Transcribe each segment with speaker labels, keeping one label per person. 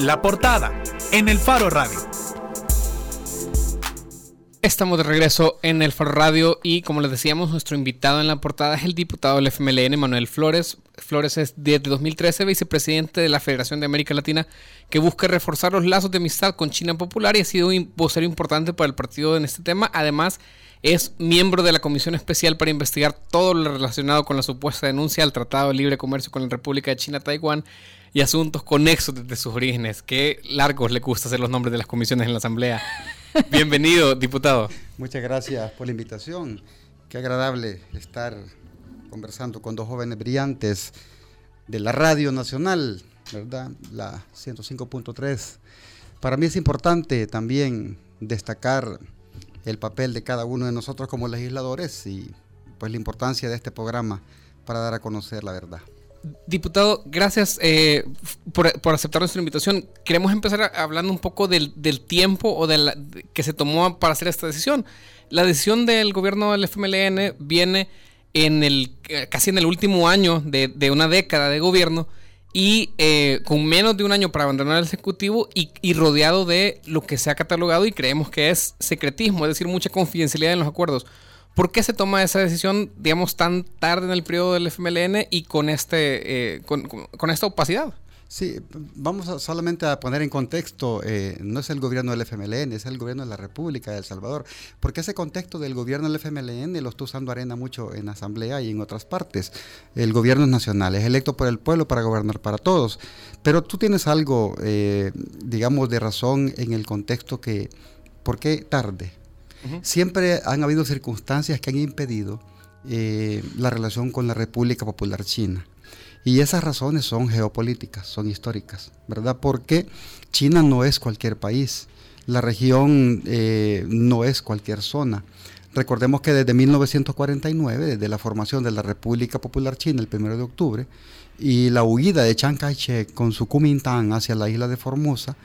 Speaker 1: La portada en el Faro Radio.
Speaker 2: Estamos de regreso en el Faro Radio y como les decíamos, nuestro invitado en la portada es el diputado del FMLN, Manuel Flores. Flores es desde 2013 vicepresidente de la Federación de América Latina que busca reforzar los lazos de amistad con China Popular y ha sido un vocero importante para el partido en este tema. Además, es miembro de la Comisión Especial para investigar todo lo relacionado con la supuesta denuncia al Tratado de Libre Comercio con la República de China-Taiwán y asuntos conexos desde sus orígenes. Qué largos le gusta hacer los nombres de las comisiones en la Asamblea. Bienvenido, diputado.
Speaker 3: Muchas gracias por la invitación. Qué agradable estar conversando con dos jóvenes brillantes de la Radio Nacional, ¿verdad? La 105.3. Para mí es importante también destacar el papel de cada uno de nosotros como legisladores y pues la importancia de este programa para dar a conocer la verdad.
Speaker 2: Diputado, gracias eh, por, aceptar nuestra invitación. Queremos empezar hablando un poco del, tiempo o de la, que se tomó para hacer esta decisión. La decisión del gobierno del FMLN viene en el casi en el último año de, una década de gobierno y eh, con menos de un año para abandonar el Ejecutivo y, rodeado de lo que se ha catalogado y creemos que es secretismo, es decir, mucha confidencialidad en los acuerdos. ¿Por qué se toma esa decisión, digamos, tan tarde en el periodo del FMLN y con, este, eh, con, esta opacidad?
Speaker 3: Sí, vamos solamente a poner en contexto, eh, no es el gobierno del FMLN, es el gobierno de la República de El Salvador, porque ese contexto del gobierno del FMLN lo está usando Arena mucho en Asamblea y en otras partes. El gobierno es nacional, es electo por el pueblo para gobernar para todos, pero tú tienes algo, eh, digamos, de razón en el contexto que, ¿por qué tarde? Siempre han habido circunstancias que han impedido eh, la relación con la República Popular China. Y esas razones son geopolíticas, son históricas, ¿verdad? Porque China no es cualquier país, la región eh, no es cualquier zona. Recordemos que desde 1949, desde la formación de la República Popular China, el 1 de octubre, y la huida de Chiang Kai-shek con su Kuomintang hacia la isla de Formosa,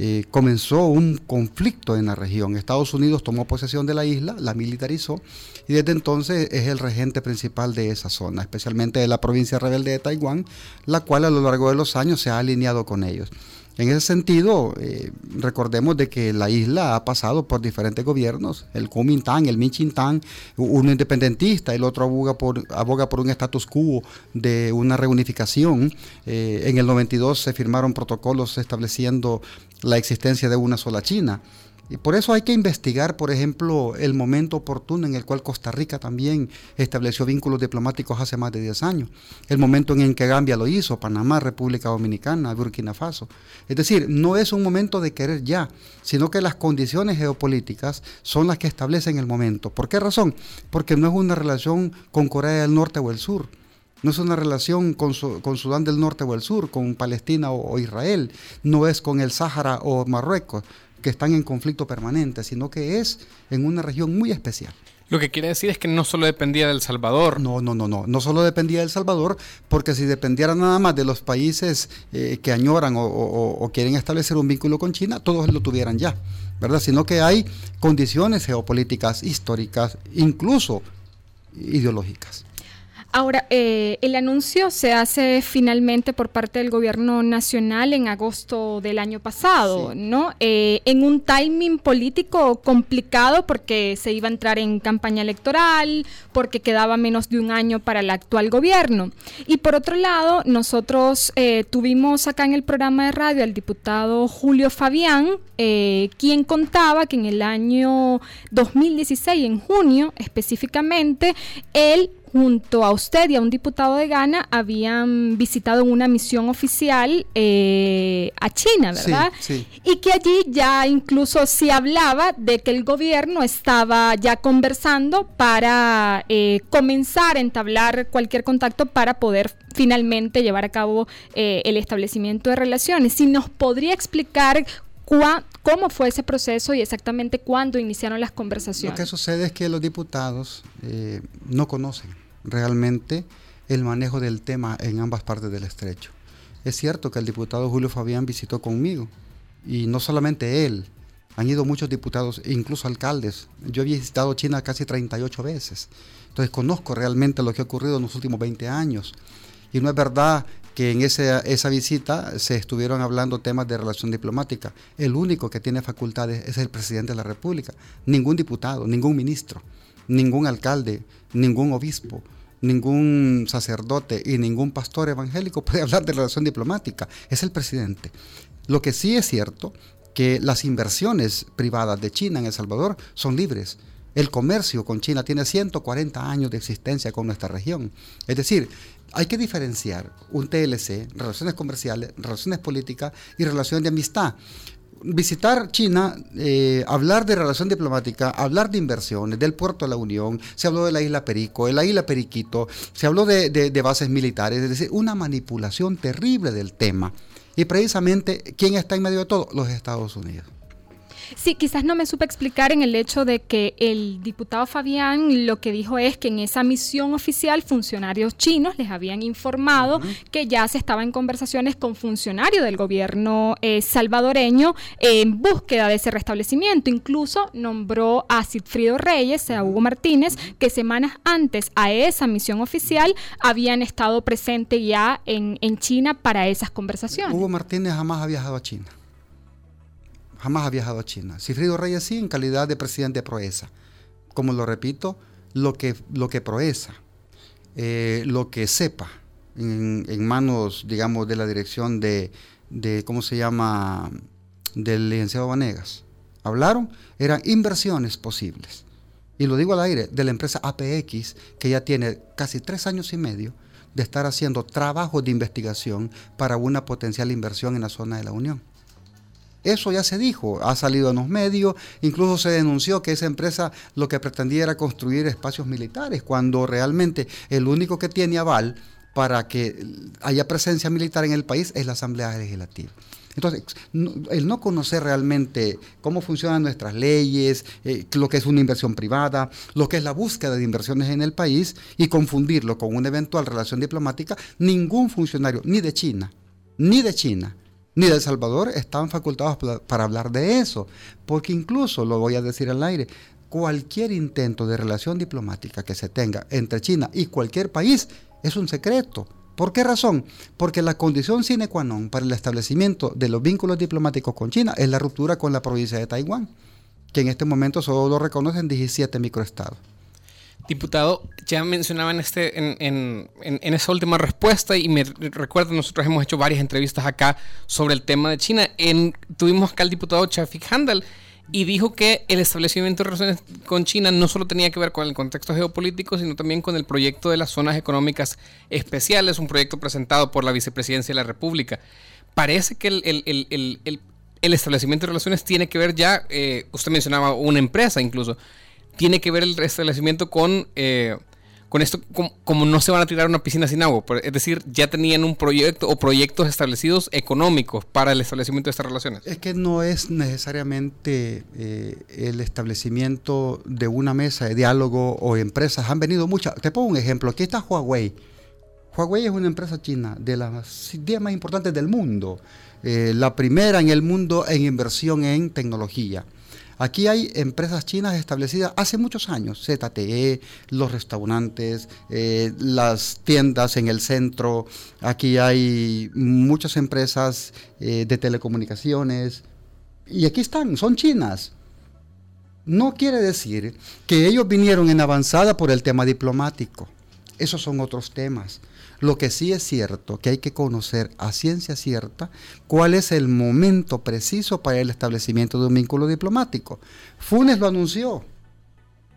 Speaker 3: eh, comenzó un conflicto en la región. Estados Unidos tomó posesión de la isla, la militarizó y desde entonces es el regente principal de esa zona, especialmente de la provincia rebelde de Taiwán, la cual a lo largo de los años se ha alineado con ellos. En ese sentido, eh, recordemos de que la isla ha pasado por diferentes gobiernos, el Kuomintang, el Minchintang, uno independentista, el otro aboga por, un status quo de una reunificación. Eh, en el 92 se firmaron protocolos estableciendo la existencia de una sola China. Y por eso hay que investigar, por ejemplo, el momento oportuno en el cual Costa Rica también estableció vínculos diplomáticos hace más de 10 años. El momento en el que Gambia lo hizo, Panamá, República Dominicana, Burkina Faso. Es decir, no es un momento de querer ya, sino que las condiciones geopolíticas son las que establecen el momento. ¿Por qué razón? Porque no es una relación con Corea del Norte o el Sur. No es una relación con, Sudán del Norte o el Sur, con Palestina o Israel. No es con el Sáhara o Marruecos que están en conflicto permanente, sino que es en una región muy especial.
Speaker 2: Lo que quiere decir es que no solo dependía del Salvador.
Speaker 3: No, no, no, no. No solo dependía del Salvador, porque si dependiera nada más de los países eh, que añoran o, quieren establecer un vínculo con China, todos lo tuvieran ya, ¿verdad? Sino que hay condiciones geopolíticas, históricas, incluso ideológicas.
Speaker 4: Ahora, eh, el anuncio se hace finalmente por parte del gobierno nacional en agosto del año pasado, ¿no? Eh, en un timing político complicado porque se iba a entrar en campaña electoral, porque quedaba menos de un año para el actual gobierno. Y por otro lado, nosotros eh, tuvimos acá en el programa de radio al diputado Julio Fabián, quien contaba que en el año 2016, en junio específicamente, él junto a usted y a un diputado de Ghana habían visitado una misión oficial eh, a China, ¿verdad? Sí, Y que allí ya incluso se hablaba de que el gobierno estaba ya conversando para eh, comenzar a entablar cualquier contacto para poder finalmente llevar a cabo eh, el establecimiento de relaciones. Si nos podría explicar cómo fue ese proceso y exactamente cuándo iniciaron las conversaciones.
Speaker 3: Lo que sucede es que los diputados eh, no conocen realmente el manejo del tema en ambas partes del estrecho. Es cierto que el diputado Julio Fabián visitó conmigo y no solamente él, han ido muchos diputados, incluso alcaldes. Yo he visitado China casi 38 veces, entonces conozco realmente lo que ha ocurrido en los últimos 20 años. Y no es verdad que en esa, esa visita se estuvieron hablando temas de relación diplomática. El único que tiene facultades es el presidente de la República. Ningún diputado, ningún ministro, ningún alcalde, ningún obispo, ningún sacerdote y ningún pastor evangélico puede hablar de relación diplomática. Es el presidente. Lo que sí es cierto que las inversiones privadas de China en El Salvador son libres. El comercio con China tiene 140 años de existencia con nuestra región. Es decir, hay que diferenciar un TLC, relaciones comerciales, relaciones políticas y relaciones de amistad. Visitar China, eh, hablar de relación diplomática, hablar de inversiones, del puerto de la Unión, se habló de la isla Perico, de la isla Periquito, se habló de, de bases militares, es decir, una manipulación terrible del tema. Y precisamente, ¿quién está en medio de todo? Los Estados Unidos.
Speaker 4: Sí, quizás no me supe explicar en el hecho de que el diputado Fabián lo que dijo es que en esa misión oficial funcionarios chinos les habían informado que ya se estaba en conversaciones con funcionarios del gobierno eh, salvadoreño en búsqueda de ese restablecimiento. Incluso nombró a Sigfrido Reyes, a Hugo Martínez, que semanas antes a esa misión oficial habían estado presentes ya en, en China para esas conversaciones.
Speaker 3: Hugo Martínez jamás ha viajado a China jamás ha viajado a China. Cifrido Reyes sí, en calidad de presidente de Proesa. Como lo repito, lo que, lo que Proesa, eh, lo que sepa en, manos, digamos, de la dirección de, de, ¿cómo se llama?, del licenciado Vanegas, hablaron, eran inversiones posibles. Y lo digo al aire, de la empresa APX, que ya tiene casi tres años y medio de estar haciendo trabajos de investigación para una potencial inversión en la zona de la Unión. Eso ya se dijo, ha salido en los medios, incluso se denunció que esa empresa lo que pretendía era construir espacios militares, cuando realmente el único que tiene aval para que haya presencia militar en el país es la Asamblea Legislativa. Entonces, el no conocer realmente cómo funcionan nuestras leyes, eh, lo que es una inversión privada, lo que es la búsqueda de inversiones en el país y confundirlo con una eventual relación diplomática, ningún funcionario, ni de China, ni de China, ni de El Salvador estaban facultados para hablar de eso, porque incluso, lo voy a decir al aire, cualquier intento de relación diplomática que se tenga entre China y cualquier país es un secreto. ¿Por qué razón? Porque la condición sine qua non para el establecimiento de los vínculos diplomáticos con China es la ruptura con la provincia de Taiwán, que en este momento solo lo reconocen 17 microestados.
Speaker 2: Diputado, ya mencionaba en, este, en, esa última respuesta y me recuerdo, nosotros hemos hecho varias entrevistas acá sobre el tema de China. En, tuvimos acá al diputado Chafik Handel y dijo que el establecimiento de relaciones con China no solo tenía que ver con el contexto geopolítico, sino también con el proyecto de las zonas económicas especiales, un proyecto presentado por la vicepresidencia de la República. Parece que el, establecimiento de relaciones tiene que ver ya, eh, usted mencionaba una empresa incluso, tiene que ver el restablecimiento con, eh, con esto, como, no se van a tirar una piscina sin agua. Es decir, ya tenían un proyecto o proyectos establecidos económicos para el establecimiento de estas relaciones.
Speaker 3: Es que no es necesariamente eh, el establecimiento de una mesa de diálogo o empresas. Han venido muchas. Te pongo un ejemplo. Aquí está Huawei. Huawei es una empresa china de las 10 más importantes del mundo. Eh, la primera en el mundo en inversión en tecnología. Aquí hay empresas chinas establecidas hace muchos años, ZTE, los restaurantes, eh, las tiendas en el centro, aquí hay muchas empresas eh, de telecomunicaciones, y aquí están, son chinas. No quiere decir que ellos vinieron en avanzada por el tema diplomático. Esos son otros temas. Lo que sí es cierto, que hay que conocer a ciencia cierta cuál es el momento preciso para el establecimiento de un vínculo diplomático. Funes lo anunció,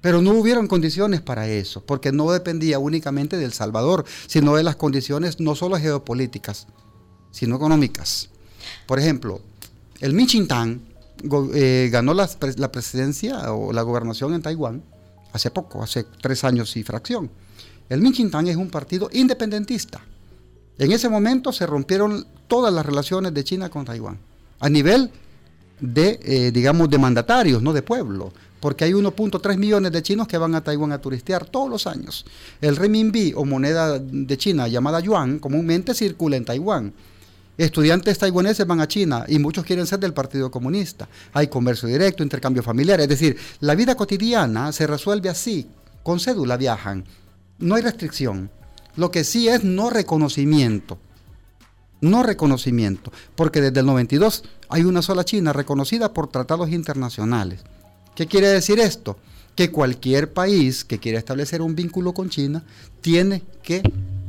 Speaker 3: pero no hubieron condiciones para eso, porque no dependía únicamente del Salvador, sino de las condiciones no solo geopolíticas, sino económicas. Por ejemplo, el Michintán eh, ganó la, la presidencia o la gobernación en Taiwán hace poco, hace tres años y fracción. El Minchintán es un partido independentista. En ese momento se rompieron todas las relaciones de China con Taiwán, a nivel de, eh, digamos, de mandatarios, no de pueblo, porque hay 1.3 millones de chinos que van a Taiwán a turistear todos los años. El renminbi o moneda de China llamada yuan comúnmente circula en Taiwán. Estudiantes taiwaneses van a China y muchos quieren ser del Partido Comunista. Hay comercio directo, intercambio familiar, es decir, la vida cotidiana se resuelve así. Con cédula viajan, no hay restricción. Lo que sí es no reconocimiento. No reconocimiento. Porque desde el 92 hay una sola China reconocida por tratados internacionales. ¿Qué quiere decir esto? Que cualquier país que quiera establecer un vínculo con China tiene que,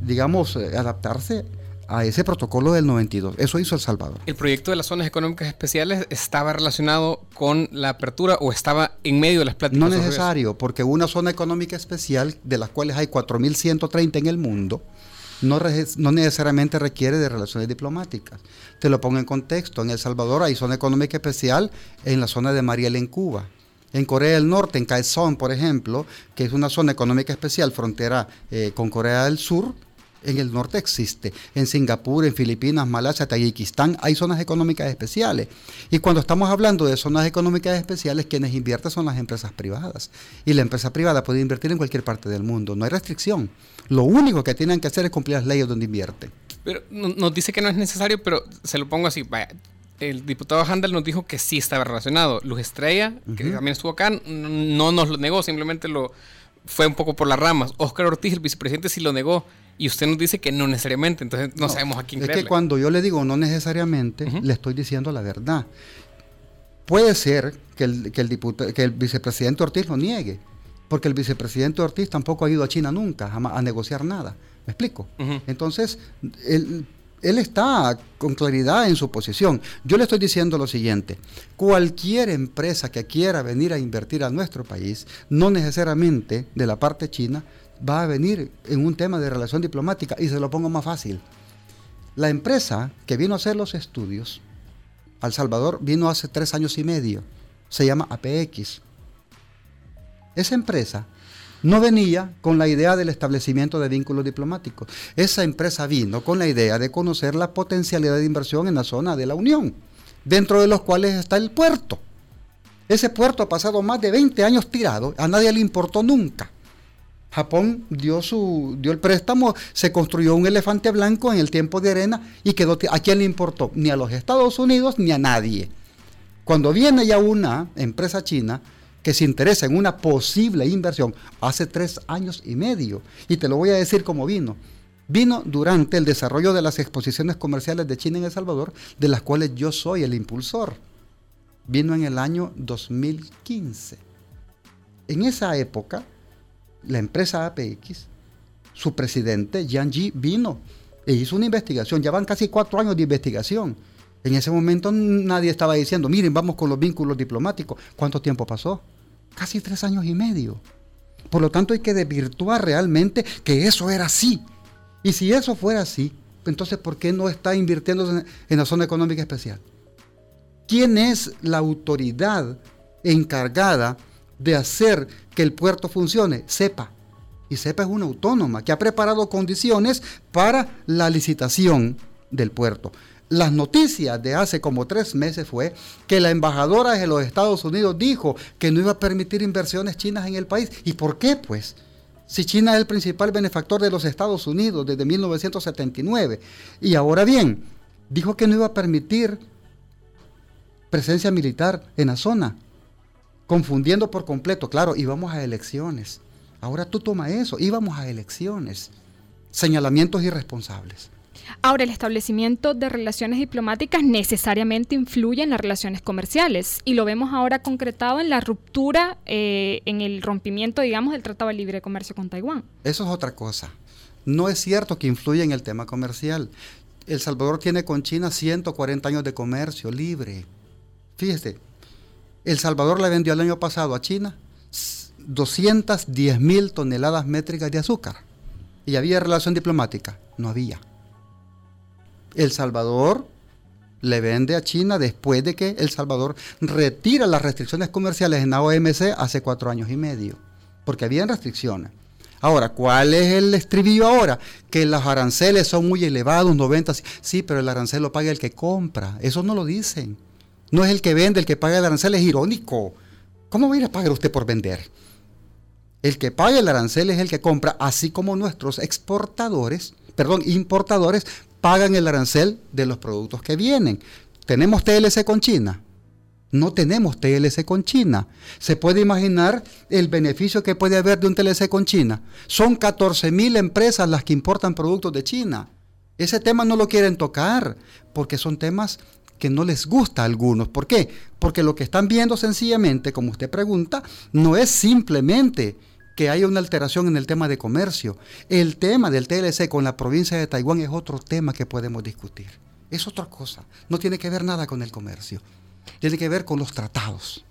Speaker 3: digamos, eh, adaptarse a ese protocolo del 92. Eso hizo El Salvador.
Speaker 2: ¿El proyecto de las zonas económicas especiales estaba relacionado con la apertura o estaba en medio de las pláticas?
Speaker 3: No necesario, porque una zona económica especial, de las cuales hay 4.130 en el mundo, no, no, necesariamente requiere de relaciones diplomáticas. Te lo pongo en contexto. En El Salvador hay zona económica especial en la zona de Mariel en Cuba. En Corea del Norte, en Kaesong, por ejemplo, que es una zona económica especial, frontera eh, con Corea del Sur, en el norte existe. En Singapur, en Filipinas, Malasia, Tayikistán hay zonas económicas especiales. Y cuando estamos hablando de zonas económicas especiales, quienes invierten son las empresas privadas. Y la empresa privada puede invertir en cualquier parte del mundo. No hay restricción. Lo único que tienen que hacer es cumplir las leyes donde invierten.
Speaker 2: Pero nos dice que no es necesario, pero se lo pongo así. Vaya, el diputado Handel nos dijo que sí estaba relacionado. Luz Estrella, que también estuvo acá, no nos lo negó, simplemente lo fue un poco por las ramas. Oscar Ortiz, el vicepresidente, sí lo negó. Y usted nos dice que no necesariamente, entonces no, sabemos a quién
Speaker 3: Es que cuando yo le digo no necesariamente, le estoy diciendo la verdad. Puede ser que el, que el, que el vicepresidente Ortiz lo niegue, porque el vicepresidente Ortiz tampoco ha ido a China nunca a, negociar nada. ¿Me explico? Entonces, él, él está con claridad en su posición. Yo le estoy diciendo lo siguiente, cualquier empresa que quiera venir a invertir a nuestro país, no necesariamente de la parte china, va a venir en un tema de relación diplomática y se lo pongo más fácil. La empresa que vino a hacer los estudios al Salvador vino hace tres años y medio. Se llama APX. Esa empresa no venía con la idea del establecimiento de vínculos diplomáticos. Esa empresa vino con la idea de conocer la potencialidad de inversión en la zona de la Unión, dentro de los cuales está el puerto. Ese puerto ha pasado más de 20 años tirado, a nadie le importó nunca. Japón dio, su, dio el préstamo, se construyó un elefante blanco en el tiempo de arena y quedó. ¿A quién le importó? Ni a los Estados Unidos ni a nadie. Cuando viene ya una empresa china que se interesa en una posible inversión hace tres años y medio, y te lo voy a decir cómo vino. Vino durante el desarrollo de las exposiciones comerciales de China en El Salvador, de las cuales yo soy el impulsor. Vino en el año 2015. En esa época, la empresa APX, su presidente, Yang Ji, vino e hizo una investigación. Ya van casi cuatro años de investigación. En ese momento nadie estaba diciendo, miren, vamos con los vínculos diplomáticos. ¿Cuánto tiempo pasó? Casi tres años y medio. Por lo tanto, hay que desvirtuar realmente que eso era así. Y si eso fuera así, entonces, ¿por qué no está invirtiendo en la zona económica especial? ¿Quién es la autoridad encargada de hacer que el puerto funcione, sepa. Y sepa es una autónoma que ha preparado condiciones para la licitación del puerto. Las noticias de hace como tres meses fue que la embajadora de los Estados Unidos dijo que no iba a permitir inversiones chinas en el país. ¿Y por qué? Pues si China es el principal benefactor de los Estados Unidos desde 1979. Y ahora bien, dijo que no iba a permitir presencia militar en la zona confundiendo por completo. Claro, íbamos a elecciones. Ahora tú toma eso, íbamos a elecciones. Señalamientos irresponsables.
Speaker 4: Ahora, el establecimiento de relaciones diplomáticas necesariamente influye en las relaciones comerciales y lo vemos ahora concretado en la ruptura, eh, en el rompimiento, digamos, del Tratado de Libre Comercio con Taiwán.
Speaker 3: Eso es otra cosa. No es cierto que influye en el tema comercial. El Salvador tiene con China 140 años de comercio libre. Fíjese, el Salvador le vendió el año pasado a China 210 mil toneladas métricas de azúcar. ¿Y había relación diplomática? No había. El Salvador le vende a China después de que El Salvador retira las restricciones comerciales en la OMC hace cuatro años y medio, porque habían restricciones. Ahora, ¿cuál es el estribillo ahora? Que los aranceles son muy elevados, 90, sí, pero el arancel lo paga el que compra. Eso no lo dicen. No es el que vende, el que paga el arancel, es irónico. ¿Cómo va a ir a pagar usted por vender? El que paga el arancel es el que compra, así como nuestros exportadores, perdón, importadores, pagan el arancel de los productos que vienen. Tenemos TLC con China. No tenemos TLC con China. Se puede imaginar el beneficio que puede haber de un TLC con China. Son 14 mil empresas las que importan productos de China. Ese tema no lo quieren tocar porque son temas que no les gusta a algunos. ¿Por qué? Porque lo que están viendo sencillamente, como usted pregunta, no es simplemente que haya una alteración en el tema de comercio. El tema del TLC con la provincia de Taiwán es otro tema que podemos discutir. Es otra cosa. No tiene que ver nada con el comercio. Tiene que ver con los tratados.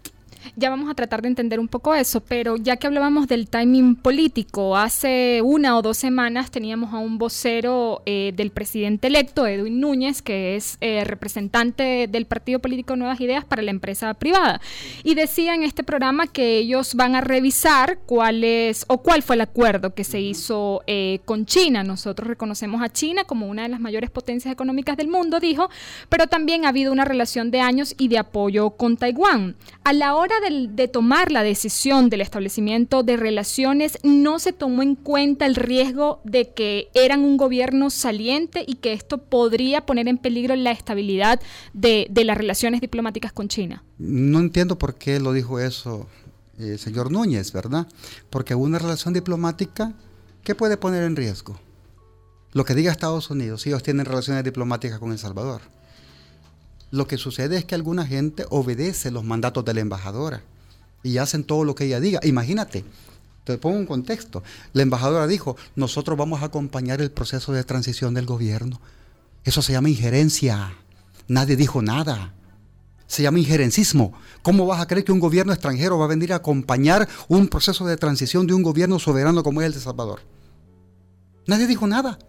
Speaker 4: Ya vamos a tratar de entender un poco eso, pero ya que hablábamos del timing político, hace una o dos semanas teníamos a un vocero eh, del presidente electo, Edwin Núñez, que es eh, representante del partido político Nuevas Ideas para la empresa privada. Y decía en este programa que ellos van a revisar cuál es o cuál fue el acuerdo que se hizo eh, con China. Nosotros reconocemos a China como una de las mayores potencias económicas del mundo, dijo, pero también ha habido una relación de años y de apoyo con Taiwán. A la hora de, tomar la decisión del establecimiento de relaciones, no se tomó en cuenta el riesgo de que eran un gobierno saliente y que esto podría poner en peligro la estabilidad de, las relaciones diplomáticas con China.
Speaker 3: No entiendo por qué lo dijo eso el señor Núñez, ¿verdad? Porque una relación diplomática, ¿qué puede poner en riesgo? Lo que diga Estados Unidos, si ellos tienen relaciones diplomáticas con El Salvador. Lo que sucede es que alguna gente obedece los mandatos de la embajadora y hacen todo lo que ella diga. Imagínate, te pongo un contexto. La embajadora dijo, nosotros vamos a acompañar el proceso de transición del gobierno. Eso se llama injerencia. Nadie dijo nada. Se llama injerencismo. ¿Cómo vas a creer que un gobierno extranjero va a venir a acompañar un proceso de transición de un gobierno soberano como es el de Salvador? Nadie dijo nada.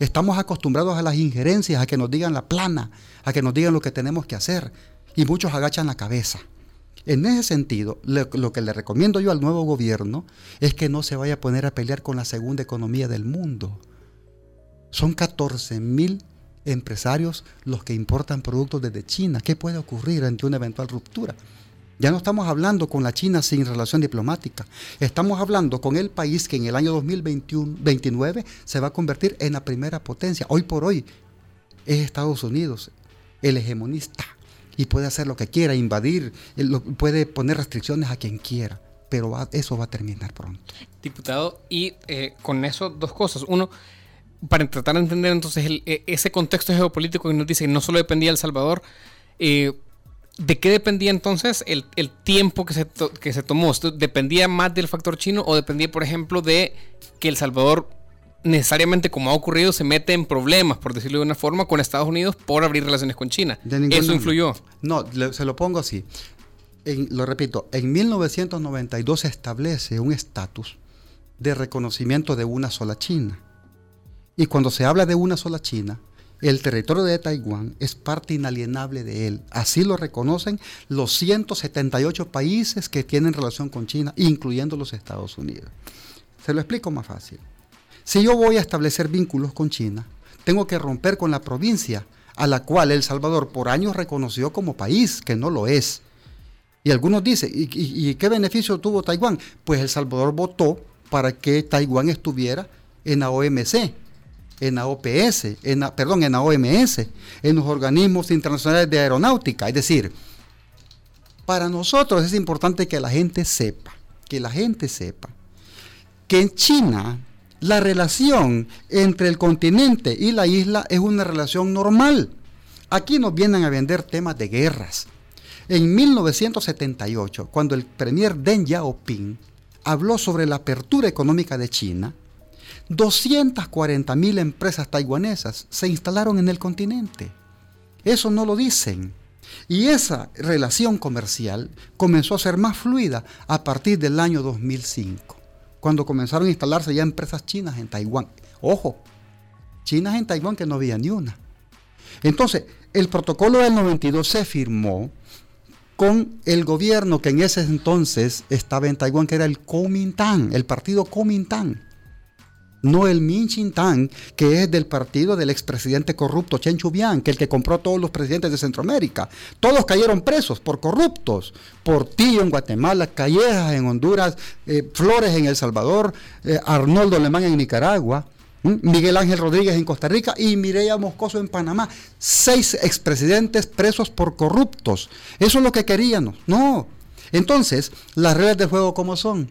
Speaker 3: Estamos acostumbrados a las injerencias, a que nos digan la plana, a que nos digan lo que tenemos que hacer. Y muchos agachan la cabeza. En ese sentido, lo, que le recomiendo yo al nuevo gobierno es que no se vaya a poner a pelear con la segunda economía del mundo. Son 14 mil empresarios los que importan productos desde China. ¿Qué puede ocurrir ante una eventual ruptura? Ya no estamos hablando con la China sin relación diplomática. Estamos hablando con el país que en el año 2029 se va a convertir en la primera potencia. Hoy por hoy es Estados Unidos el hegemonista y puede hacer lo que quiera, invadir, puede poner restricciones a quien quiera, pero eso va a terminar pronto.
Speaker 2: Diputado, y eh, con eso dos cosas. Uno, para tratar de entender entonces e, ese contexto geopolítico que nos dice que no solo dependía de El Salvador, eh, ¿De qué dependía entonces el, tiempo que se, que se tomó? ¿Dependía más del factor chino o dependía, por ejemplo, de que El Salvador necesariamente, como ha ocurrido, se mete en problemas, por decirlo de una forma, con Estados Unidos por abrir relaciones con China? ¿Eso influyó?
Speaker 3: No, se lo pongo así. lo repito, en 1992 se establece un estatus de reconocimiento de una sola China. Y cuando se habla de una sola China, el territorio de Taiwán es parte inalienable de él. Así lo reconocen los 178 países que tienen relación con China, incluyendo los Estados Unidos. Se lo explico más fácil. Si yo voy a establecer vínculos con China, tengo que romper con la provincia a la cual El Salvador por años reconoció como país, que no lo es. Y algunos dicen, ¿y, y qué beneficio tuvo Taiwán? Pues El Salvador votó para que Taiwán estuviera en la OMC, en la OPS, en perdón, en la OMS, en los organismos internacionales de aeronáutica. Es decir, para nosotros es importante que la gente sepa, que la gente sepa que en China la relación entre el continente y la isla es una relación normal. Aquí nos vienen a vender temas de guerras. En 1978, cuando el premier Deng Xiaoping habló sobre la apertura económica de China, 240 mil empresas taiwanesas se instalaron en el continente. Eso no lo dicen. Y esa relación comercial comenzó a ser más fluida a partir del año 2005, cuando comenzaron a instalarse ya empresas chinas en Taiwán. Ojo, chinas en Taiwán que no había ni una. Entonces, el protocolo del 92 se firmó con el gobierno que en ese entonces estaba en Taiwán, que era el Kuomintang, el partido Kuomintang no el Min Tang, que es del partido del expresidente corrupto Chen Chubian, que el que compró todos los presidentes de Centroamérica. Todos cayeron presos por corruptos. Portillo en Guatemala, Callejas en Honduras, eh, Flores en El Salvador, eh, Arnoldo Alemán en Nicaragua. Miguel Ángel Rodríguez en Costa Rica y Mireya Moscoso en Panamá. Seis expresidentes presos por corruptos. Eso es lo que queríamos. No. Entonces, las reglas de juego, ¿cómo son?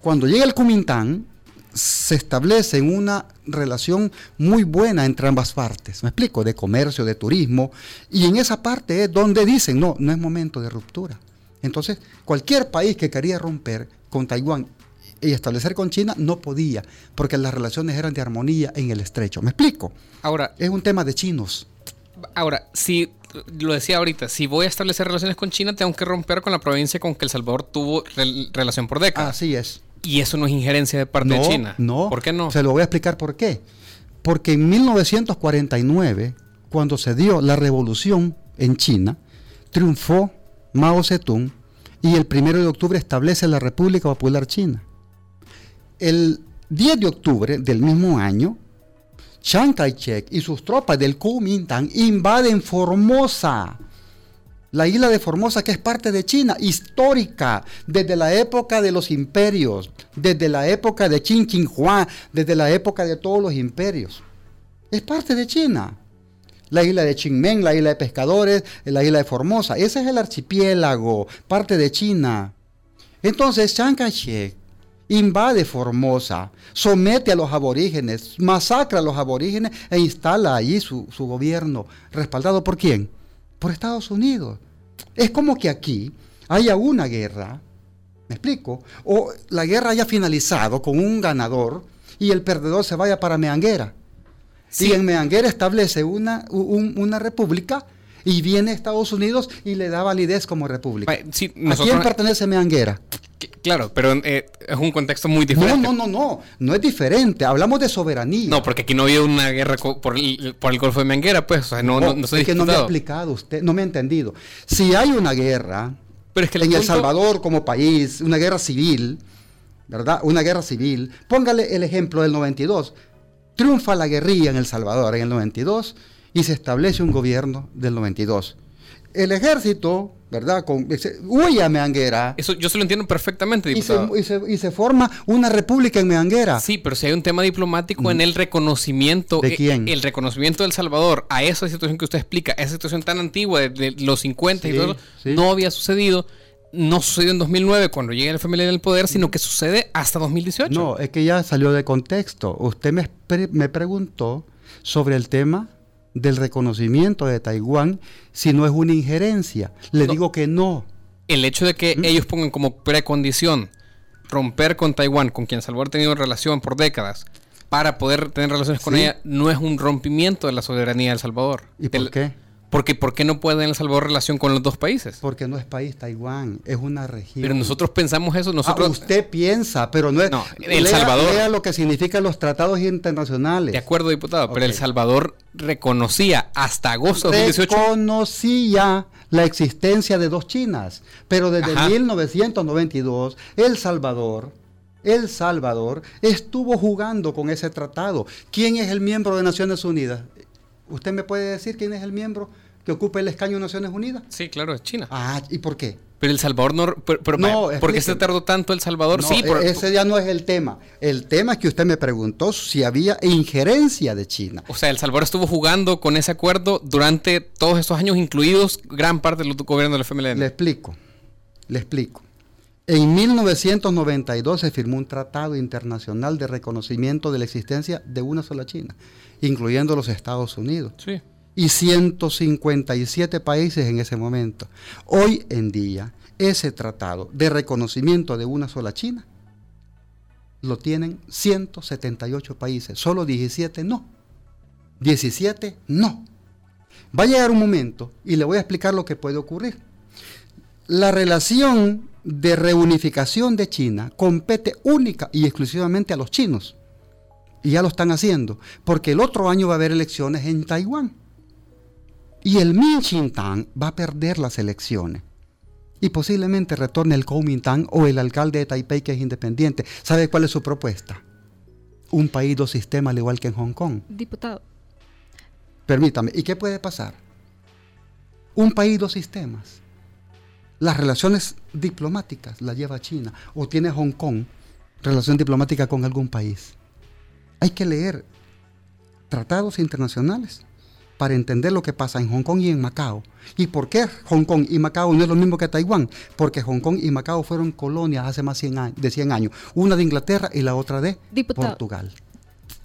Speaker 3: Cuando llega el Kumintán, se establece una relación muy buena entre ambas partes. ¿Me explico? De comercio, de turismo. Y en esa parte es donde dicen, no, no es momento de ruptura. Entonces, cualquier país que quería romper con Taiwán y establecer con China no podía, porque las relaciones eran de armonía en el estrecho. ¿Me explico?
Speaker 2: Ahora,
Speaker 3: es un tema de chinos.
Speaker 2: Ahora, si lo decía ahorita, si voy a establecer relaciones con China, tengo que romper con la provincia con que El Salvador tuvo relación por décadas.
Speaker 3: Así es.
Speaker 2: Y eso no es injerencia de parte de China.
Speaker 3: No.
Speaker 2: ¿Por qué no?
Speaker 3: Se lo voy a explicar por qué. Porque en 1949, cuando se dio la revolución en China, triunfó Mao Zedong y el primero de octubre establece la República Popular China. El 10 de octubre del mismo año, Chiang Kai-shek y sus tropas del Kuomintang invaden Formosa, la isla de Formosa que es parte de China, histórica, desde la época de los imperios, desde la época de Qin Shi Huang, desde la época de todos los imperios. Es parte de China. La isla de Qingmen, la isla de pescadores, la isla de Formosa, ese es el archipiélago, parte de China. Entonces Chiang Kai-shek invade Formosa, somete a los aborígenes, masacra a los aborígenes e instala allí su, gobierno. ¿Respaldado por quién? Por Estados Unidos. Es como que aquí haya una guerra, ¿me explico? O la guerra haya finalizado con un ganador y el perdedor se vaya para Meanguera. Y en Meanguera establece una, una república y viene Estados Unidos y le da validez como república. ¿A quién pertenece Meanguera?
Speaker 2: Claro, pero eh, es un contexto muy diferente.
Speaker 3: No, no, no, no, no es diferente. Hablamos de soberanía.
Speaker 2: No, porque aquí no había una guerra por el, por el Golfo de Menguera, pues. O sea, no, no,
Speaker 3: es que no me ha explicado usted, no me ha entendido. Si hay una guerra pero es que en El Salvador como país, una guerra civil, ¿verdad? Una guerra civil. Póngale el ejemplo del 92. Triunfa la guerrilla en El Salvador en el 92 y se establece un gobierno del 92. El ejército ¿verdad? Con, huye a Meanguera.
Speaker 2: Eso yo se lo entiendo perfectamente, diputado.
Speaker 3: Y se, y se, forma una república en Meanguera.
Speaker 2: Sí, pero si hay un tema diplomático en mm. el reconocimiento.
Speaker 3: ¿De quién?
Speaker 2: El, reconocimiento del Salvador a esa situación que usted explica, esa situación tan antigua de, los 50 y todo no había sucedido. No sucedió en 2009 cuando llega el FMLN al poder, sino que sucede hasta 2018.
Speaker 3: No, es que ya salió de contexto. Usted me, me preguntó sobre el tema del reconocimiento de Taiwán si no es una injerencia. Le digo que no.
Speaker 2: El hecho de que ¿Mm? ellos pongan como precondición romper con Taiwán, con quien Salvador ha tenido relación por décadas, para poder tener relaciones con ella, no es un rompimiento de la soberanía de El Salvador.
Speaker 3: ¿Y por qué?
Speaker 2: Porque ¿por qué no puede El Salvador relación con los dos países?
Speaker 3: Porque no es país Taiwán, es una región.
Speaker 2: Pero nosotros pensamos eso, nosotros...
Speaker 3: Ah, usted piensa, pero no es... No,
Speaker 2: El Salvador...
Speaker 3: Lea lo que significan los tratados internacionales.
Speaker 2: De acuerdo, diputado, pero El Salvador reconocía hasta agosto de 2018...
Speaker 3: Reconocía la existencia de dos Chinas, pero desde 1992 El Salvador... El Salvador estuvo jugando con ese tratado. ¿Quién es el miembro de Naciones Unidas? ¿Usted me puede decir quién es el miembro que ocupa el escaño de Naciones Unidas?
Speaker 2: Sí, claro, es China.
Speaker 3: Ah, ¿y por qué?
Speaker 2: Pero El Salvador no... no ¿Por qué se tardó tanto El Salvador?
Speaker 3: sí,
Speaker 2: por,
Speaker 3: ese ya no es el tema. El tema es que usted me preguntó si había injerencia de China.
Speaker 2: O sea, El Salvador estuvo jugando con ese acuerdo durante todos estos años, incluidos gran parte del gobierno del FMLN.
Speaker 3: Le explico, le explico. En 1992 se firmó un tratado internacional de reconocimiento de la existencia de una sola China, incluyendo los Estados Unidos. Y 157 países en ese momento. Hoy en día, ese tratado de reconocimiento de una sola China lo tienen 178 países, solo 17 no. 17 no. Va a llegar un momento y le voy a explicar lo que puede ocurrir. La relación de reunificación de China compete única y exclusivamente a los chinos. Y ya lo están haciendo, porque el otro año va a haber elecciones en Taiwán. Y el Kuomintang va a perder las elecciones. Y posiblemente retorne el Kuomintang o el alcalde de Taipei que es independiente. ¿Sabe cuál es su propuesta? Un país, dos sistemas, al igual que en Hong Kong.
Speaker 4: Diputado.
Speaker 3: Permítame, ¿y qué puede pasar? Un país, dos sistemas las relaciones diplomáticas las lleva China o tiene Hong Kong relación diplomática con algún país. Hay que leer tratados internacionales para entender lo que pasa en Hong Kong y en Macao. ¿Y por qué Hong Kong y Macao no es lo mismo que Taiwán? Porque Hong Kong y Macao fueron colonias hace más de 100 años, una de Inglaterra y la otra de Portugal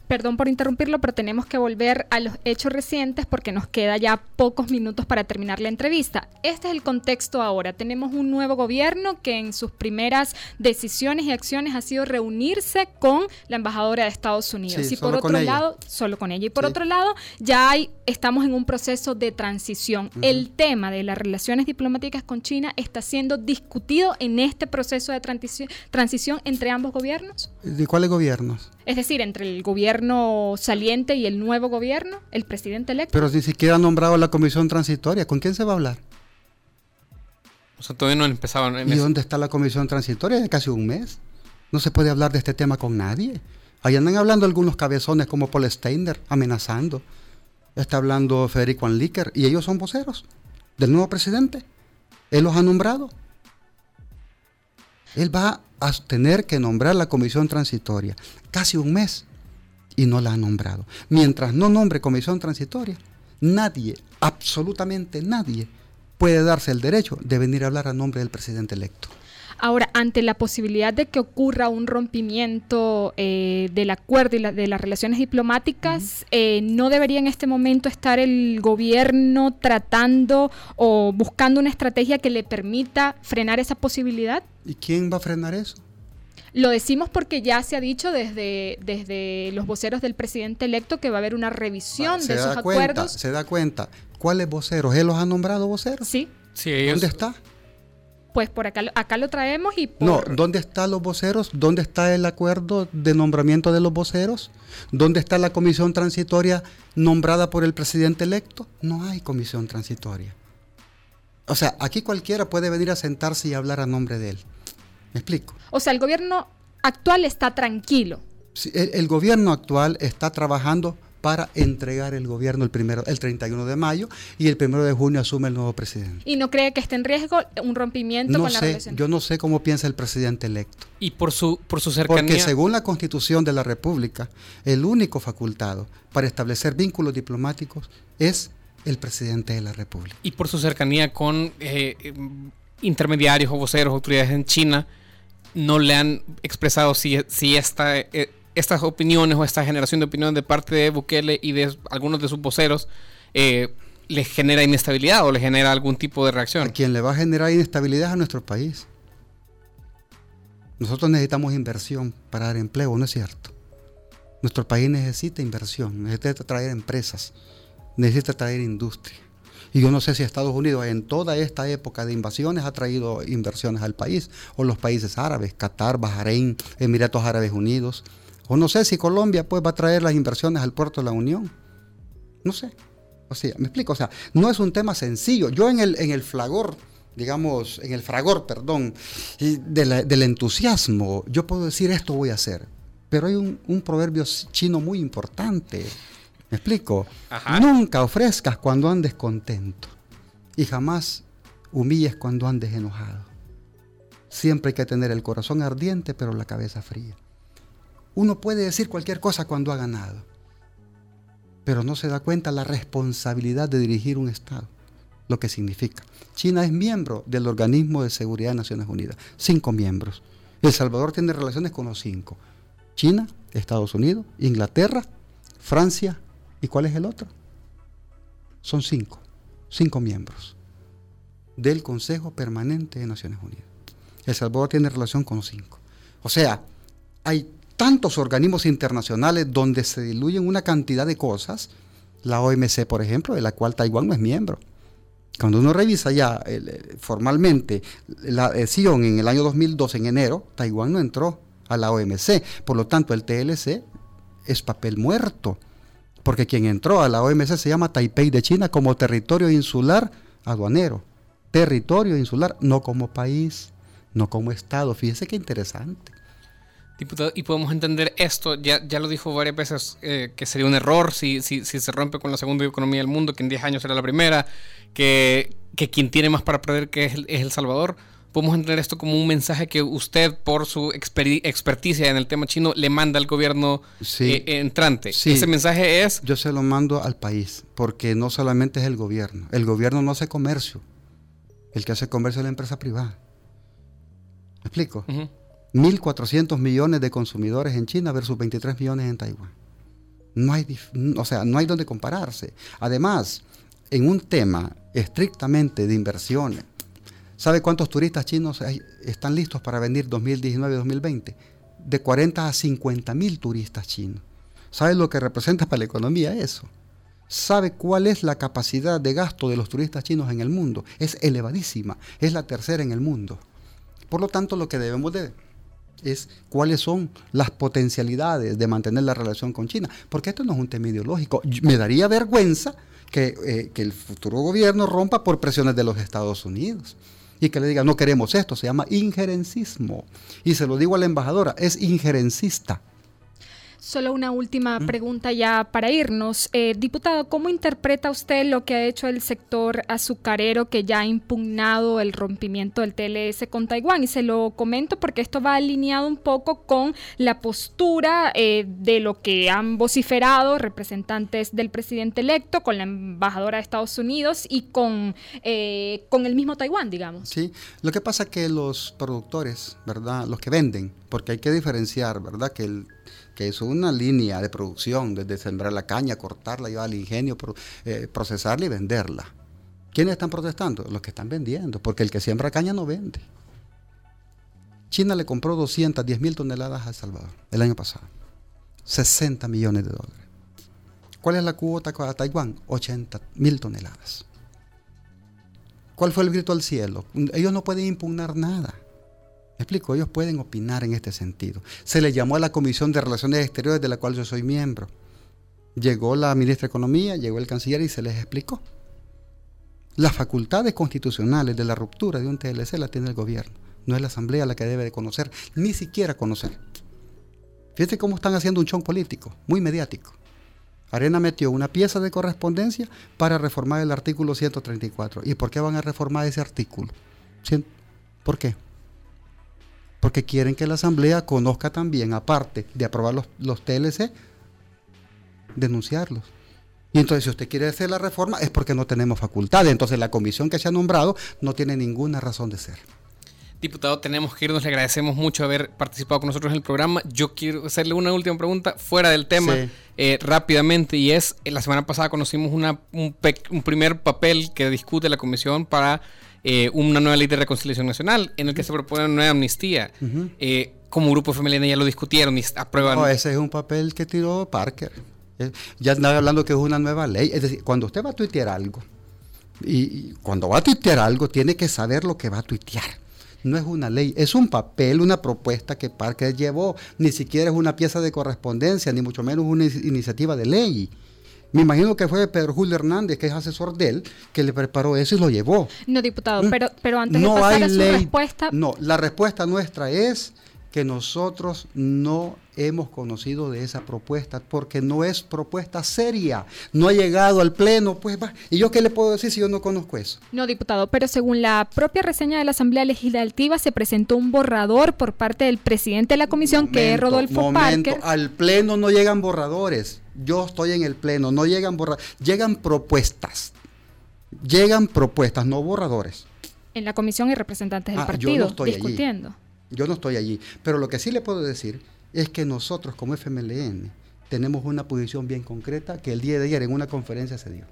Speaker 4: perdón por interrumpirlo, pero tenemos que volver a los hechos recientes porque nos queda ya pocos minutos para terminar la entrevista. Este es el contexto ahora. Tenemos un nuevo gobierno que en sus primeras decisiones y acciones ha sido reunirse con la embajadora de Estados Unidos. y por otro lado, solo con ella. Y por otro lado, ya hay, estamos en un proceso de transición. El tema de las relaciones diplomáticas con China está siendo discutido en este proceso de transición, transición entre ambos gobiernos.
Speaker 3: ¿De cuáles gobiernos?
Speaker 4: Es decir, entre el gobierno saliente y el nuevo gobierno, el presidente electo.
Speaker 3: Pero ni siquiera ha nombrado la comisión transitoria. ¿Con quién se va a hablar?
Speaker 2: O sea, todavía no empezado.
Speaker 3: ¿Y dónde está la comisión transitoria? De casi un mes. No se puede hablar de este tema con nadie. Ahí andan hablando algunos cabezones como Paul Steiner, amenazando. Está hablando Federico Anlicker y ellos son voceros del nuevo presidente. Él los ha nombrado. Él va a tener que nombrar la comisión transitoria. Casi un mes. Y no la ha nombrado. Mientras no nombre comisión transitoria, nadie, absolutamente nadie, puede darse el derecho de venir a hablar a nombre del presidente electo.
Speaker 4: Ahora, ante la posibilidad de que ocurra un rompimiento eh, del acuerdo y de las relaciones diplomáticas, eh, ¿no debería en este momento estar el gobierno tratando o buscando una estrategia que le permita frenar esa posibilidad?
Speaker 3: ¿Y quién va a frenar eso?
Speaker 4: Lo decimos porque ya se ha dicho desde, desde los voceros del presidente electo que va a haber una revisión de esos acuerdos.
Speaker 3: Se da cuenta. ¿Cuáles voceros? ¿Él los ha nombrado voceros?
Speaker 4: Sí.
Speaker 2: sí
Speaker 3: ¿Dónde está?
Speaker 4: pues por acá, acá lo traemos y
Speaker 3: No, ¿dónde están los voceros? ¿Dónde está el acuerdo de nombramiento de los voceros? ¿Dónde está la comisión transitoria nombrada por el presidente electo? No hay comisión transitoria. O sea, aquí cualquiera puede venir a sentarse y hablar a nombre de él. ¿Me explico?
Speaker 4: O sea, el gobierno actual está tranquilo.
Speaker 3: Sí, el gobierno actual está trabajando para entregar el gobierno el primero, el 31 de mayo y el primero de junio asume el nuevo presidente.
Speaker 4: ¿Y no cree que esté en riesgo un rompimiento con la relación?
Speaker 3: Yo no sé cómo piensa el presidente electo.
Speaker 2: Y por su, por su cercanía.
Speaker 3: Porque según la Constitución de la República, el único facultado para establecer vínculos diplomáticos es el presidente de la República.
Speaker 2: Y por su cercanía con eh, intermediarios o voceros, autoridades en China, no le han expresado si, eh, estas opiniones o esta generación de opiniones de parte de Bukele y de algunos de sus voceros eh, le genera inestabilidad o le genera algún tipo de reacción.
Speaker 3: A quien le va a generar inestabilidad es a nuestro país. Nosotros necesitamos inversión para dar empleo, ¿no es cierto? Nuestro país necesita inversión, necesita traer empresas, necesita traer industria. Y yo no sé si Estados Unidos en toda esta época de invasiones ha traído inversiones al país, o los países árabes, Qatar, Bahrein, Emiratos Árabes Unidos. O no sé si Colombia pues va a traer las inversiones al puerto de la Unión. No sé. O sea, me explico, o sea, no es un tema sencillo. Yo en el, en el flagor, digamos, en el fragor, perdón, del entusiasmo, yo puedo decir esto voy a hacer. Pero hay un, proverbio chino muy importante. ¿Me explico? Nunca ofrezcas cuando andes contento y jamás humilles cuando andes enojado. Siempre hay que tener el corazón ardiente pero la cabeza fría. Uno puede decir cualquier cosa cuando ha ganado, pero no se da cuenta la responsabilidad de dirigir un Estado, lo que significa. China es miembro del Organismo de Seguridad de Naciones Unidas, cinco miembros. El Salvador tiene relaciones con los cinco. China, Estados Unidos, Inglaterra, Francia, ¿y cuál es el otro? Son cinco, cinco miembros del Consejo Permanente de Naciones Unidas. El Salvador tiene relación con los cinco. O sea, hay tantos organismos internacionales donde se diluyen una cantidad de cosas, la OMC, por ejemplo, de la cual Taiwán no es miembro. Cuando uno revisa ya eh, formalmente la adhesión en el año 2002, en enero, Taiwán no entró a la OMC. Por lo tanto, el TLC es papel muerto, porque quien entró a la OMC se llama Taipei de China como territorio insular aduanero. Territorio insular, no como país, no como Estado. Fíjese qué interesante.
Speaker 2: Diputado, y podemos entender esto, ya, ya lo dijo varias veces, eh, que sería un error si, si, se rompe con la segunda economía del mundo, que en 10 años será la primera, que, que quien tiene más para perder que es es el Salvador. Podemos entender esto como un mensaje que usted, por su experticia en el tema chino, le manda al gobierno eh, entrante. Ese mensaje es...
Speaker 3: Yo se lo mando al país, porque no solamente es el gobierno. El gobierno no hace comercio. El que hace comercio es la empresa privada. ¿Me explico? 1.400 millones de consumidores en China versus 23 millones en Taiwán. No hay, o sea, no hay donde compararse. Además, en un tema estrictamente de inversiones, ¿sabe cuántos turistas chinos están listos para venir 2019-2020? De 40 a 50 mil turistas chinos. ¿Sabe lo que representa para la economía eso? ¿Sabe cuál es la capacidad de gasto de los turistas chinos en el mundo? Es elevadísima, es la tercera en el mundo. Por lo tanto, lo que debemos de es cuáles son las potencialidades de mantener la relación con China, porque esto no es un tema ideológico. Me daría vergüenza eh, que el futuro gobierno rompa por presiones de los Estados Unidos y que le diga no queremos esto, se llama injerencismo. Y se lo digo a la embajadora, es injerencista.
Speaker 4: Solo una última pregunta ya para irnos. Eh, diputado, ¿cómo interpreta usted lo que ha hecho el sector azucarero que ya ha impugnado el rompimiento del TLS con Taiwán? Y se lo comento porque esto va alineado un poco con la postura eh, de lo que han vociferado representantes del presidente electo, con la embajadora de Estados Unidos y con, eh, con el mismo Taiwán, digamos.
Speaker 3: Sí, lo que pasa es que los productores, ¿verdad? Los que venden, porque hay que diferenciar, ¿verdad? Que el que es una línea de producción, desde sembrar la caña, cortarla, llevar al ingenio, eh, procesarla y venderla. ¿Quiénes están protestando? Los que están vendiendo, porque el que siembra caña no vende. China le compró 210 mil toneladas a El Salvador el año pasado. 60 millones de dólares. ¿Cuál es la cuota a Taiwán? 80 mil toneladas. ¿Cuál fue el grito al cielo? Ellos no pueden impugnar nada. Me explico, ellos pueden opinar en este sentido. Se le llamó a la Comisión de Relaciones Exteriores de la cual yo soy miembro. Llegó la ministra de Economía, llegó el canciller y se les explicó. Las facultades constitucionales de la ruptura de un TLC la tiene el gobierno. No es la Asamblea la que debe de conocer, ni siquiera conocer. Fíjate cómo están haciendo un show político, muy mediático. Arena metió una pieza de correspondencia para reformar el artículo 134. ¿Y por qué van a reformar ese artículo? ¿Por qué? Porque quieren que la Asamblea conozca también, aparte de aprobar los, los TLC, denunciarlos. Y entonces, si usted quiere hacer la reforma, es porque no tenemos facultades. Entonces, la comisión que se ha nombrado no tiene ninguna razón de ser.
Speaker 2: Diputado, tenemos que irnos. Le agradecemos mucho haber participado con nosotros en el programa. Yo quiero hacerle una última pregunta fuera del tema, eh, rápidamente, y es: la semana pasada conocimos una, un, un primer papel que discute la comisión para eh, una nueva ley de reconciliación nacional en el que se propone una nueva amnistía. Eh, como grupo femenino ya lo discutieron y aprueban. No,
Speaker 3: ese es un papel que tiró Parker. Eh, ya andaba hablando que es una nueva ley. Es decir, cuando usted va a tuitear algo, y, cuando va a tuitear algo, tiene que saber lo que va a tuitear. No es una ley, es un papel, una propuesta que Parker llevó. Ni siquiera es una pieza de correspondencia, ni mucho menos una iniciativa de ley. Me imagino que fue Pedro Julio Hernández, que es asesor de él, que le preparó eso y lo llevó.
Speaker 4: No, diputado, ¿Mm? pero, pero antes de pasar a su respuesta...
Speaker 3: No, la respuesta nuestra es que nosotros no hemos conocido de esa propuesta, porque no es propuesta seria, no ha llegado al Pleno, pues va. ¿Y yo qué le puedo decir si yo no conozco eso?
Speaker 4: No, diputado, pero según la propia reseña de la Asamblea Legislativa, se presentó un borrador por parte del presidente de la comisión, que es Rodolfo momento, Parker.
Speaker 3: Al Pleno no llegan borradores yo estoy en el pleno, no llegan borradores, llegan propuestas, llegan propuestas, no borradores.
Speaker 4: En la comisión hay representantes del ah, partido discutiendo.
Speaker 3: Yo no estoy allí, pero lo que sí le puedo decir es que nosotros como FMLN tenemos una posición bien concreta que el día de ayer en una conferencia se dio.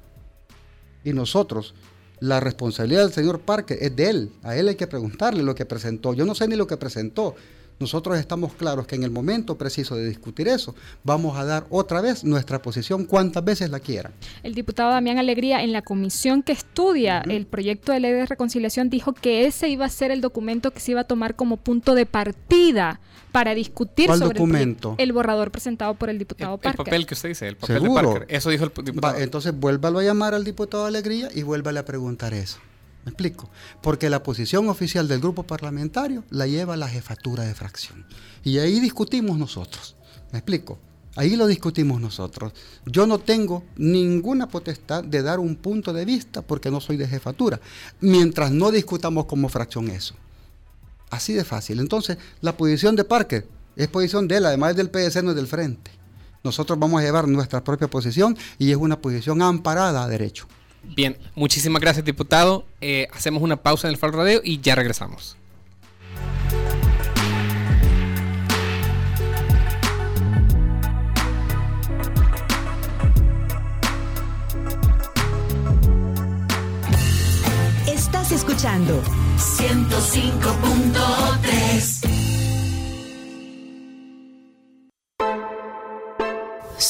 Speaker 3: Y nosotros, la responsabilidad del señor Parker es de él, a él hay que preguntarle lo que presentó. Yo no sé ni lo que presentó, nosotros estamos claros que en el momento preciso de discutir eso, vamos a dar otra vez nuestra posición cuantas veces la quieran.
Speaker 4: El diputado Damián Alegría, en la comisión que estudia el proyecto de ley de reconciliación, dijo que ese iba a ser el documento que se iba a tomar como punto de partida para discutir sobre
Speaker 3: documento?
Speaker 4: El, borrador presentado por el diputado Parker.
Speaker 2: El papel que usted dice, el papel de Parker. Eso dijo el diputado.
Speaker 3: entonces vuélvalo a llamar al diputado Alegría y vuélvale a preguntar eso. ¿Me explico? Porque la posición oficial del grupo parlamentario la lleva la jefatura de fracción. Y ahí discutimos nosotros. ¿Me explico? Ahí lo discutimos nosotros. Yo no tengo ninguna potestad de dar un punto de vista porque no soy de jefatura, mientras no discutamos como fracción eso. Así de fácil. Entonces, la posición de Parque es posición de él, además del PDC, no es del frente. Nosotros vamos a llevar nuestra propia posición y es una posición amparada a derecho.
Speaker 2: Bien, muchísimas gracias, diputado. Eh, hacemos una pausa en el Faro Radio y ya regresamos.
Speaker 5: Estás escuchando 105.3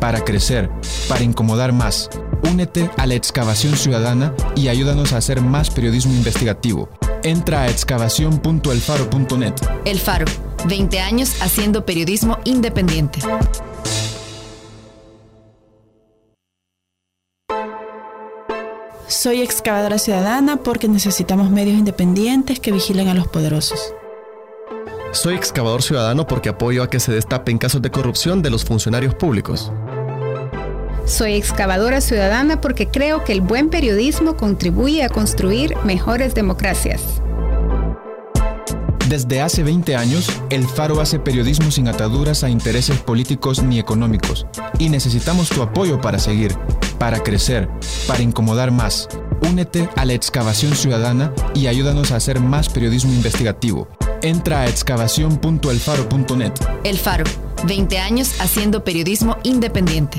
Speaker 6: para crecer, para incomodar más. Únete a la excavación ciudadana y ayúdanos a hacer más periodismo investigativo. Entra a excavación.elfaro.net.
Speaker 5: El Faro, 20 años haciendo periodismo independiente.
Speaker 7: Soy excavadora ciudadana porque necesitamos medios independientes que vigilen a los poderosos.
Speaker 8: Soy excavador ciudadano porque apoyo a que se destapen casos de corrupción de los funcionarios públicos.
Speaker 9: Soy excavadora ciudadana porque creo que el buen periodismo contribuye a construir mejores democracias.
Speaker 6: Desde hace 20 años, El Faro hace periodismo sin ataduras a intereses políticos ni económicos. Y necesitamos tu apoyo para seguir, para crecer, para incomodar más. Únete a la excavación ciudadana y ayúdanos a hacer más periodismo investigativo. Entra a excavación.elfaro.net.
Speaker 5: El Faro, 20 años haciendo periodismo independiente.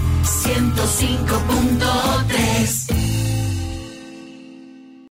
Speaker 5: 105.3